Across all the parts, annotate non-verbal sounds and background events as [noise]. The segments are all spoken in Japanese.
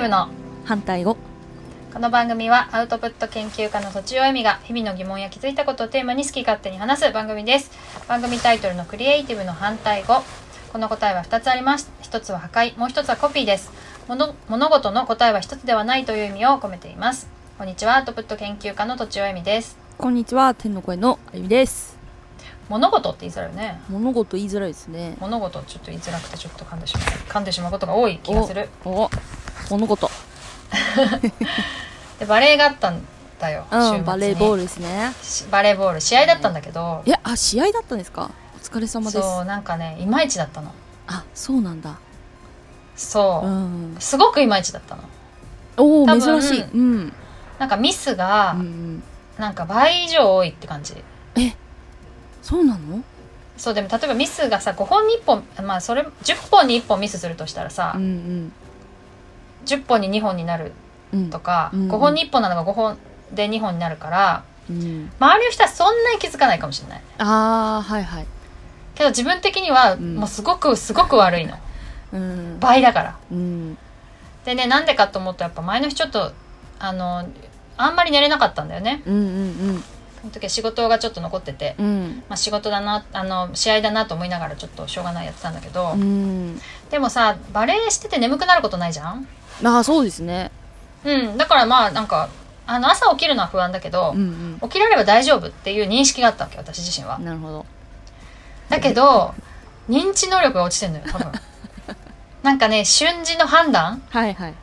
ティブの反対語。この番組はアウトプット研究家のとちおえみが日々の疑問や気づいたことをテーマに好き勝手に話す番組です。番組タイトルのクリエイティブの反対語。この答えは2つあります。1つは破壊。もう1つはコピーです。物物事の答えは1つではないという意味を込めています。こんにちは。アウトプット研究家のとちおえみです。こんにちは。天の声のあゆみです。物事って言いづらいよね。物事言いづらいですね。物事ちょっと言いづらくてちょっと噛んでしまう。噛んでしまうことが多い気がする。おお物事 [laughs] でバレーがあったんだよ、うんバレーボールですね。しバレーボール。試合だったんだけど、いやあ試合だったんですか？お疲れ様です。そうなんかねいまいちだったの。あそうなんだ。そう、うん。すごくいまいちだったの。おお珍しい。うん。なんかミスがうんうん。なんか倍以上多いって感じ。そうなの？そうでも例えばミスがさ5本に1本まあそれ10本に1本ミスするとしたらさ、うん10本に2本になるうん。うんとか、うん。5本に1本なのが5本で2本になるからうん。周りの人はそんなに気づかないかもしれない。ああはいはい。けど自分的にはん。もうすごくすごく悪いの。うん。倍だから。うん。でねなんでかと思うとやっぱ前の日ちょっとあのあんまり寝れなかったんだよね。うんうんその時は仕事がちょっと残ってて、うん。うんまあ、仕事だなあの試合だなと思いながらちょっとしょうがないやってたんだけど、うん。でもさバレエしてて眠くなることないじゃん？ああそうですね。うん。だからまあなんかあの朝起きるのは不安だけど、うん起きられれば大丈夫っていう認識があったわけ私自身は。うんなるほど。だけど認知能力が落ちてんのよ多分。[laughs] なんかね瞬時の判断？はいはい。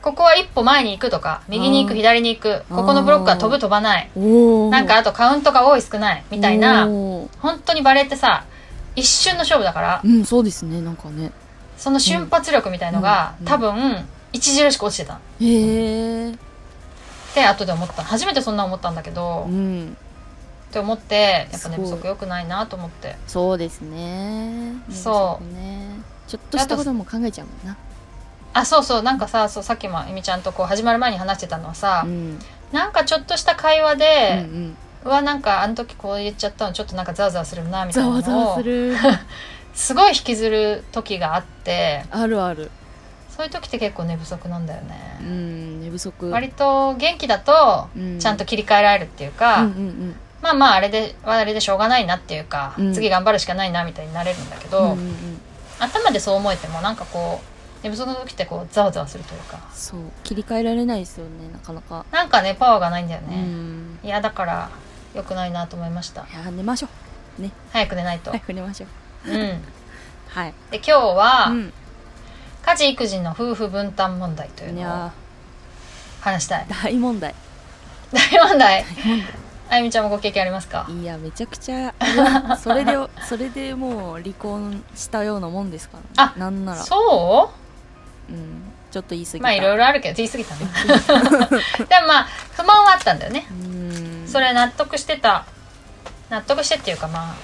ここは一歩前に行くとか右に行く左に行くここのブロックは飛ぶ飛ばない。なんかあとカウントが多い少ないみたいな本当にバレーってさ一瞬の勝負だからうんそうですねなんかね。その瞬発力みたいのが、うん。多分著しく落ちてた。っへえて後で思った。初めてそんな思ったんだけど、っうん。て思ってやっぱ寝不足良くないなと思って。そうですね。そう。うね。ちょっとしたことも考えちゃうもんな。あそうそう。なんかさそうさっきもえみちゃんとこう始まる前に話してたのはさ、うん。なんかちょっとした会話うんうで、ん。うわなんかあの時こう言っちゃったのちょっとなんかざわざわするなみたいざなのを [laughs] すごい引きずる時があって。あるあるそういう時って結構寝不足なんだよね。う、ん寝不足。割と元気だとうん。ちゃんと切り替えられるっていうか、うんうんまあまああれであれでしょうがないなっていうか、うん。次頑張るしかないなみたいになれるんだけど、うんうんうん。頭でそう思えてもなんかこう寝不足の時ってこうざわざわするというか。そう。切り替えられないですよねなかなか。なんかねパワーがないんだようね、ん。いやだから良くないなと思いました。いや寝ましょう。ね。早く寝ないと、早く寝ましょう。うん。[laughs] はい。で今日は、うん家事育児の夫婦分担問題というのを話したい。大問題。大問題？あゆみちゃんもご経験ありますか？題いやめちゃくちゃそれでそれでもう離婚したようなもんですから、ね、あなんなら。そう？ん。ちょっと言い過ぎまあいろいろあるけど言い過ぎたな [laughs] でもまあ不満はあったんだよね。うん。それ納得してた。納得してっていうかまあ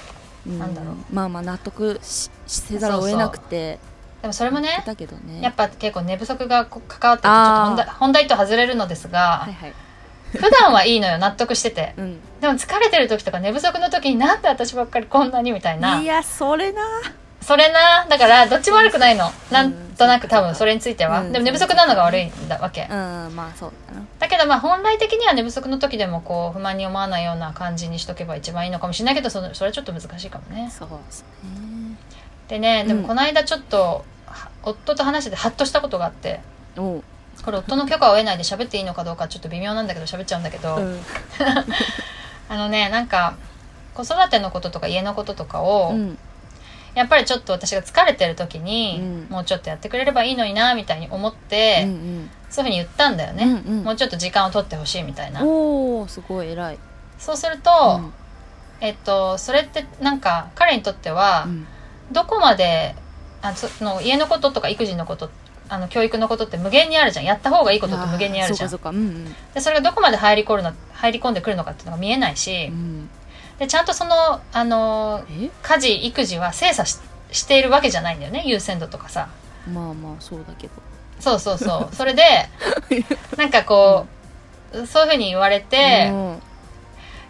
うん。なんだろう。まあまあ納得ししせざるを得なくてでもそれもねだけどね。やっぱ結構寝不足が関わっててちょっと本題本題と外れるのですが、はいはい。普段はいいのよ納得してて。うん。でも疲れてる時とか寝不足の時になんで私ばっかりこんなにみたいな。いやそれな。それな。だからどっちも悪くないの。なんとなく多分それについては、うんでも寝不足なのが悪いんだわけ、うんまあそうだな。だけどまあ本来的には寝不足の時でもこう不満に思わないような感じにしとけば一番いいのかもしれないけどそのそれはちょっと難しいかもね。そうですねでねでうん。もこの間ちょっと、は夫と話しててハッとしたことがあって。これ夫の許可を得ないで喋っていいのかどうかちょっと微妙なんだけど喋っちゃうんだけど、うん。[laughs] あのねなんか子育てのこととか家のこととかを、うん。やっぱりちょっと私が疲れてる時に、うん。もうちょっとやってくれればいいのになみたいに思って、うんそういうふうに言ったんだよね、うんうん。もうちょっと時間を取ってほしいみたいな。おおすごい偉い。そうすると、えっとそれってなんか彼にとってはうんどこまであその家のこととか育児のことあの教育のことって無限にあるじゃん。やった方がいいことって無限にあるじゃん。そうかそうんでそれがどこまで入り込むの入り込んでくるのかっていうのが見えないし、うん。でちゃんとそのあのえ？家事育児は精査ししているわけじゃないんだよね優先度とかさ。まあまあそうだけど。そうそうそう。[laughs] それで [laughs] なんかこう、そういうふうに言われて、うん。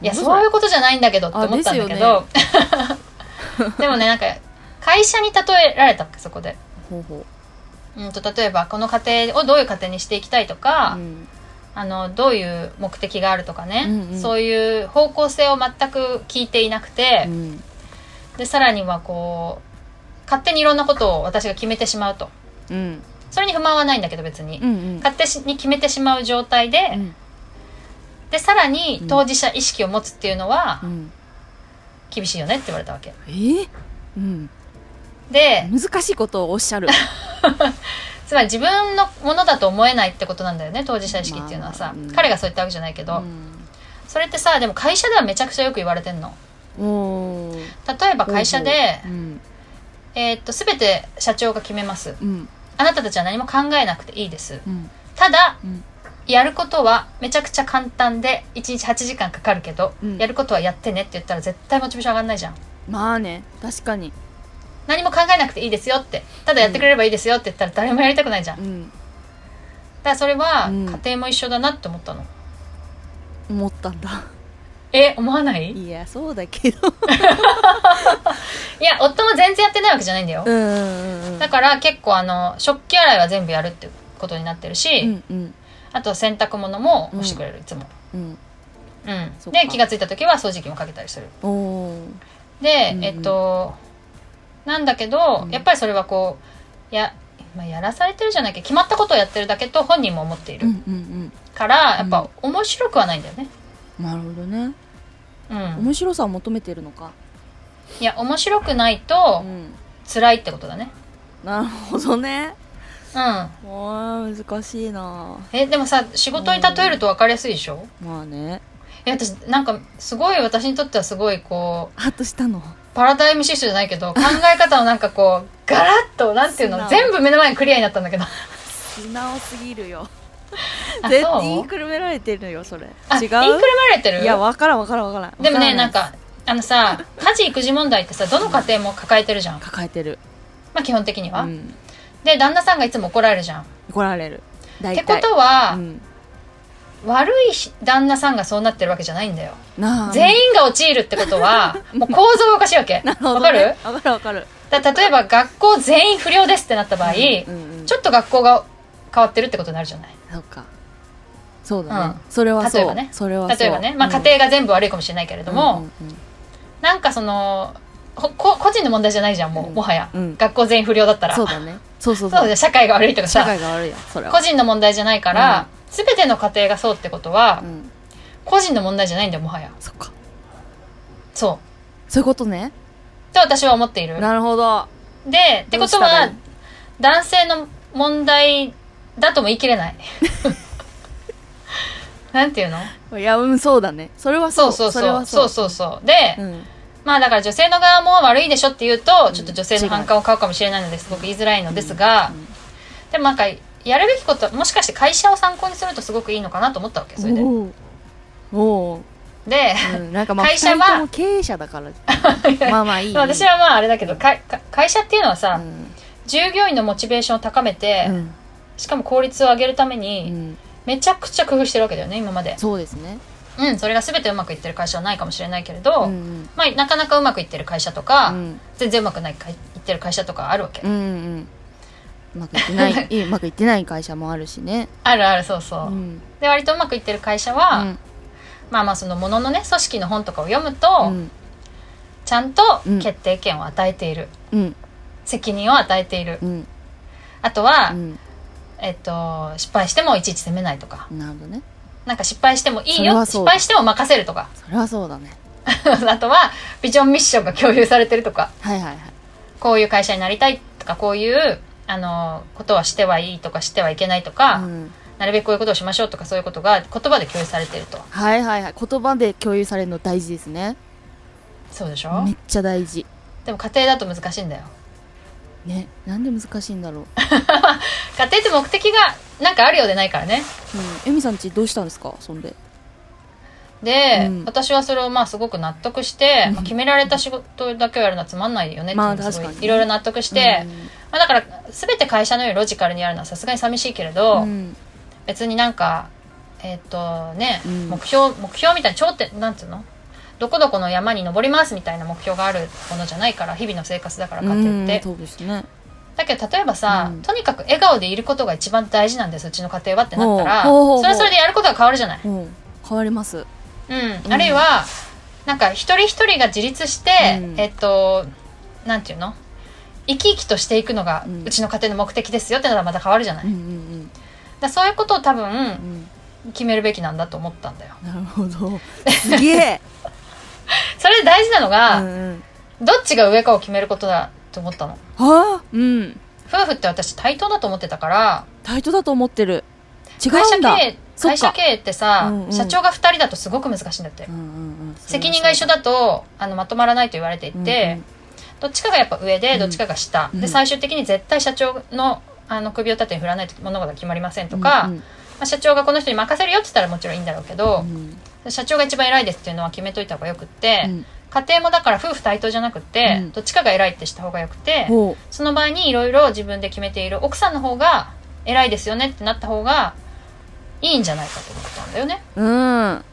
いやそういうことじゃないんだけどって思ったんだけあど [laughs] でもねなんか会社に例えられたわけ？そこで。ほうほうん、と例えばこの家庭をどういう家庭にしていきたいとか、うん。あのどういう目的があるとかね、うんうん。そういう方向性を全く聞いていなくて、うん。でさらにはこう勝手にいろんなことを私が決めてしまうと。うん。それに不満はないんだけど別に、うんうん。勝手に決めてしまう状態で、うん。でさらにうん。当事者意識を持つっていうのはうん。厳しいよねって言われたわけ。えー？うんで難しいことをおっしゃる。[laughs] つまり自分のものだと思えないってことなんだよね当事者意識っていうのはさ、まあうん。彼がそう言ったわけじゃないけど、うそれってさでも会社ではめちゃくちゃよく言われてんの。例えば会社で、うん。えーっと全て社長が決めます。うん。あなたたちは何も考えなくていいです。うん。ただうん。やることはめちゃくちゃ簡単で1日8時間かかるけど、うん。やることはやってねって言ったら絶対モチベーション上がんないじゃん。まあね確かに何も考えなくていいですよって。ただやってくれればいいですよって言ったら誰もやりたくないじゃん。だうん。からそれはうん。家庭も一緒だなって思ったの。思ったんだ。え思わない？いいやそうだけど。や夫も全然やってないわけじゃないんだよ、うんうんうんだから結構あの食器洗いは全部やるってことになってるし、うんうん。あと洗濯物も干してくれる、いつも。うん。うん。で気が付いた時は掃除機もかけたりする。で、うんうん。えっとなんだけど、うん。やっぱりそれはこうや,、まあ、やらされてるじゃないけど決まったことをやってるだけと本人も思っているうんうんから、やっぱ面白くはないんだよね。うんなるほどね。うん。面白さを求めてるのか。いや面白くないとうん。辛いってことだね。なるほどね。うん。難しいな。えでもさ仕事に例えると分かりやすいでしょ、まあね。いや私なんかすごい私にとってはすごいこうハッとしたのパラダイムシフトじゃないけど考え方のなんかこう [laughs] ガラッとなんていうの全部目の前にクリアになったんだけど。素直すぎるよ。あ絶対言いくるめられてるよそれ。あ違う？言いくるめられてる？いや分からん分からん分からん。でもねなんかあのさ家事育児問題ってさどの家庭も抱えてるじゃん、抱えてる。まあ基本的には、うん。で旦那さんがいつも怒られるじゃん。っ怒られる。大て体ことは、うん悪い旦那さんがそうなってるわけじゃないんだよ。全員が陥るってことは [laughs] もう構造がおかしいわけ。わかる？ね分かる分かる。だ例えば学校全員不良ですってなった場合、うんうんうん。ちょっと学校が変わってるってことになるじゃない？そうか。そうだね、うん。それはそう。例えばね。それはそう。例えばね、まあ、うん。家庭が全部悪いかもしれないけれども、うんうんなんかそのほこ個人の問題じゃないじゃんもう、うん。もはや、うん。学校全員不良だったら。そうだね。そうそうそう。社会が悪いとか社さ会が悪いやんそれは。個人の問題じゃないから、全ての家庭がそうってことは、うん。個人の問題じゃないんだよもはや。そっか。そう。そういうことね。と私は思っている。なるほど。でってことは男性の問題だとも言い切れない。[laughs] なんていうの？いやうんそうだね。それはそそうそうそう。そう。そうそうで、うん。まあだから女性の側も悪いでしょって言うと、んちょっと女性の反感を買うかもしれないのですごく言いづらいのですが、うん。でもなんかやるべきこともしかして会社を参考にするとすごくいいのかなと思ったわけそれで。おで、ーう。ん。なんかまあ会社は経営者だから。[laughs] まあまあいい。私はまああれだけどかか会社っていうのはさ、うん。従業員のモチベーションを高めて、うん。しかも効率を上げるためうに、ん。めちゃくちゃ工夫してるわけだよね今まで。そうですね。うんそれが全てうまくいってる会社はないかもしれないけれど、うん。うんまあなかなかうまくいってる会社とか、うん。全然うまくないかいいってる会社とかあるわけ、うんうんうまくいってないうまくいってない会社もあるしね。あるあるそうそう、うん。で割とうまくいってる会社は、うん。まあまあそのもののね組織の本とかを読むと、うん。ちゃんとうん決定権を与えている、うん。責任を与えている、うん。あとは、うん。えっと、失敗してもいちいち責めないとか。なるほどね。なんか失敗してもいいよ。失敗しても任せるとか。それはそうだね。[laughs] あとはビジョンミッションが共有されてるとか。はいはいはい。こういう会社になりたいとかこういうあのことはしてはいいとかしてはいけないとか、うん。なるべくこういうことをしましょうとかそういうことが言葉で共有されてると。はいはいはい。言葉で共有されるの大事ですね。そうでしょ？めっちゃ大事。でも家庭だと難しいんだよ。ねなんで難しいんだろう。[laughs] 家庭って目的がなんかあるようでないからね。うん。エミさんちどうしたんですか？そんで。で、うん。私はそれをまあすごく納得して、うん。まあ、決められた仕事だけをやるのはつまんないよねっていろいろ納得して、まあ、だから全て会社のようにロジカルにやるのはさすがに寂しいけれど、うん。別になんかえっ、とね、うん。目標目標みたいな頂点なんつうの？どこどこの山に登りますみたいな目標があるものじゃないから日々の生活だから家庭って、うんそうですね。だけど例えばさ、うん。とにかく笑顔でいることが一番大事なんですうちの家庭はってなったらそれはそれでやることが変わるじゃない、うん。変わります。うん、あるいはなんか一人一人が自立して、うん。えっとなんていうの？生き生きとしていくのがうん。うちの家庭の目的ですよってのはまた変わるじゃない、うんうだかんらそういうことを多うんう分ん。決めるべきなんだと思ったんだよ。なるほど。[laughs] すげえ。それで大事なのが、うんうん。どっちが上かを決めることだと思ったの？はあ？うん。夫婦って私対等だと思ってたから。タイトだと思ってる。違会社うんだ会社経営ってさ、うんうん。社長が2人だとすごく難しいんだって、うんうんうん。責任が一緒だとあのまとまらないと言われていて、どっちかがやっぱ上でどっちかが下、うん。で最終的に絶対社長のあの首を縦に振らないと物事が決まりませんとか、まあ、社長がこの人に任せるよって言ったらもちろんいいんだろうけどう、ん。社長が一番偉いですっていうのは決めといた方がよくって、うん。家庭もだから夫婦対等じゃなくって、うん。どっちかが偉いってした方がよくて、ほその場合にいろいろ自分で決めている奥さんの方が偉いですよねってなった方がいいんじゃないかと思ったんだよね。ううん。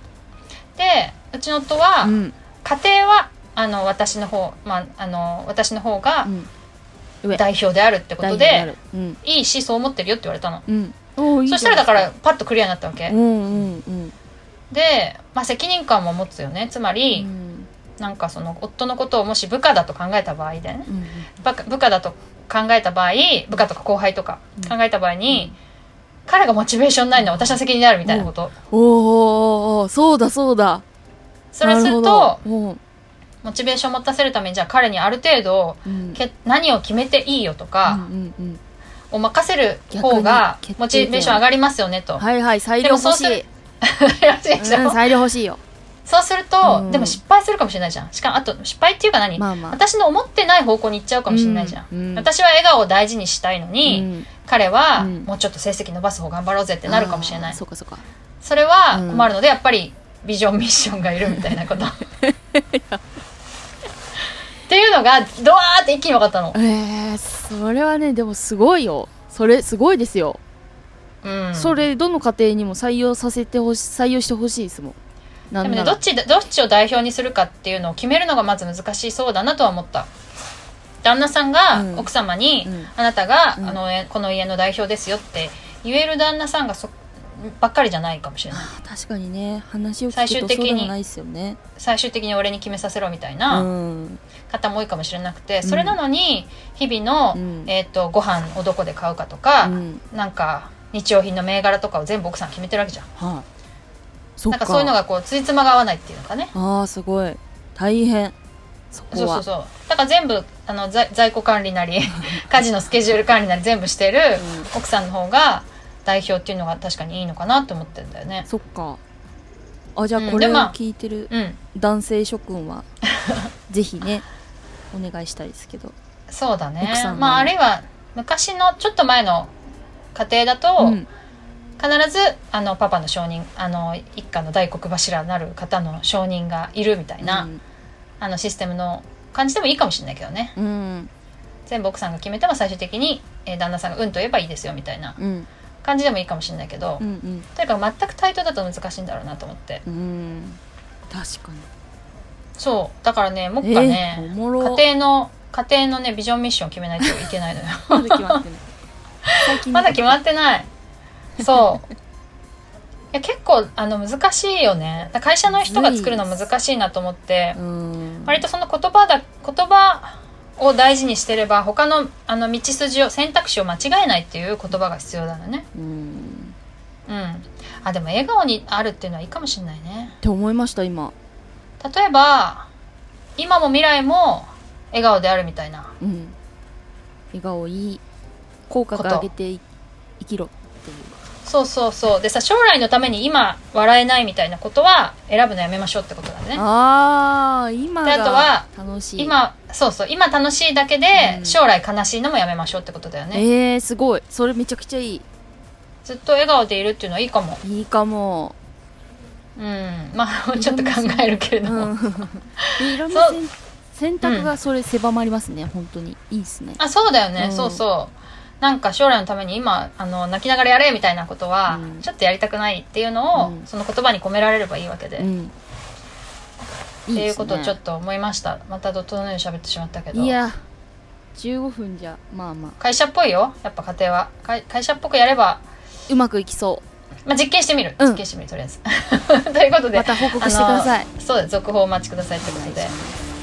でうちの夫は、うん。家庭はあの私の方、まあ、あの私の方が代表であるってことで、うん。いいしそう思ってるよって言われたの。うん。そしたらだからパッとクリアになったわけ。うんうんうん。で、まあ、責任感も持つよね。つまり、うん。なんかその夫のことをもし部下だと考えた場合でね。うん部下だと考えた場合部下とか後輩とかうん。考えた場合に、彼がモチベーションないのは私の責任であるみたいなこと、おーおそうだそうだ。それするとモチベーションを持たせるためにじゃあ彼にある程度うん。け何を決めていいよとか、うんうんうん。を任せる方がモチベーション上がりますよねと。はいはい裁量欲しい。[laughs] 裁量欲しいよ。そうすると、うん。でも失敗するかもしれないじゃん。しかもあと失敗っていうか何、まあまあ。私の思ってない方向に行っちゃうかもしれないじゃん。うん。うん。私は笑顔を大事にしたいのに、うん。彼はうん。もうちょっと成績伸ばす方頑張ろうぜってなるかもしれない。そうかそうか。それは困るので、やっぱりビジョンミッションがいるみたいなこと。[laughs] っていうのがドワーって一気に分かったの。えー、それはねでもすごいよ。それすごいですよ、うん、それどの家庭にも採用させてほし採用してほしいですもん。でもねどっちどっちを代表にするかっていうのを決めるのがまず難しそうだなとは思った。旦那さんがうん。奥様に、うん。あなたが、うん。あのえこの家の代表ですよって言える旦那さんがそばっかりじゃないかもしれない。あ確かにね。話を聞最くと終的にそうないですよね。最終的に俺に決めさせろみたいうなん。方も多いかもしれなくて、ん。それなのに日々の、うん。えー、とご飯をどこで買うかとか、うん。なんか日用品の銘柄とかを全部奥さん決めてるわけじゃん。はい。そっか。なんかそういうのがこうついつまが合わないっていうのかね。ああすごい。大変。そそうそうそうだから全部あの在在庫管理なり [laughs] 家事のスケジュール管理なり全部してる奥さんの方が代表っていうのが確かにいいのかなって思ってるんだよね。そっか。あじゃあこれを聞いてるうん。男性諸君は [laughs] ぜひねお願いしたいですけど。そうだね。まああるいは昔のちょっと前の家庭だと、うん。必ずあのパパの承認あの一家の大黒柱なる方の承認がいるみたいな、あのシステムの感じでもいいかもしれないけどね。うんうん。全部奥さんが決めても最終的に、えー旦那さんが「うん」と言えばいいですよみたいな。うん感じでもいいかもしれないけど、うんうん。とにかく全く対等だと難しいんだろうなと思って。うん。確かに。そう。だからねもっかね、えー家庭の家庭のねビジョンミッションを決めないといけないのよ。[laughs] まだ決まってない。まだ決まってない。そう。いや結構あの難しいよね。会社の人が作るの難しいなと思って。うん。割とその言葉だ言葉を大事にしてれば他のあの道筋を選択肢を間違えないっていう言葉が必要だよね。うん。うん。あでも笑顔にあるっていうのはいいかもしれないね。って思いました今。例えば今も未来も笑顔であるみたいな。うん。笑顔いい口角上げてい生きろそうそうそう。でさ将来のために今笑えないみたいなことは選ぶのやめましょうってことだね。ああ今であとはが楽しい。今そうそう。今楽しいだけでうん。将来悲しいのもやめましょうってことだよね、えー、すごい。それめちゃくちゃいい。ずっと笑顔でいるっていうのはいいかも。いいかも。うん。まあ [laughs] ちょっと考えるけれども、[laughs] う。選択がそれ狭まりますね、本当に。いいですね。あそうだよね、うん。そうそうなんか将来のために今あの泣きながらやれみたいなことは、うん。ちょっとやりたくないっていうのを、うん。その言葉に込められればいいわけで、っうん。ていうことをちょっとと思いました。また怒涛のように喋ってしまったけど。いや15分じゃまあまあ。会社っぽいよやっぱ家庭は。会会社っぽくやれば、うまくいきそまあ、実験してみる、うん。実験してみるとりあえず。[laughs] ということでうまた報告してください。そうです。続報をお待ちくださいということで。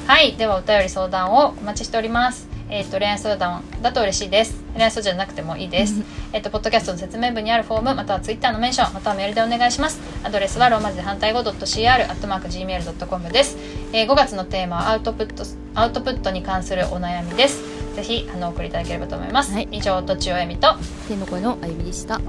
はい。ではお便り相談をお待ちしておりますえっ、と恋愛相談だと嬉しいです。恋愛相談じゃなくてもいいです。[laughs] えっとポッドキャストの説明文にあるフォームまたはツイッターのメンションまたはメールでお願いします。アドレスはローマ字で反対語 .cr.gmail.com です、えー5月のテーマはアウトプットアウトプットに関するお悩みです。ぜひあのお送りいただければと思います、はい以上とちおえみと天の声のあゆみでした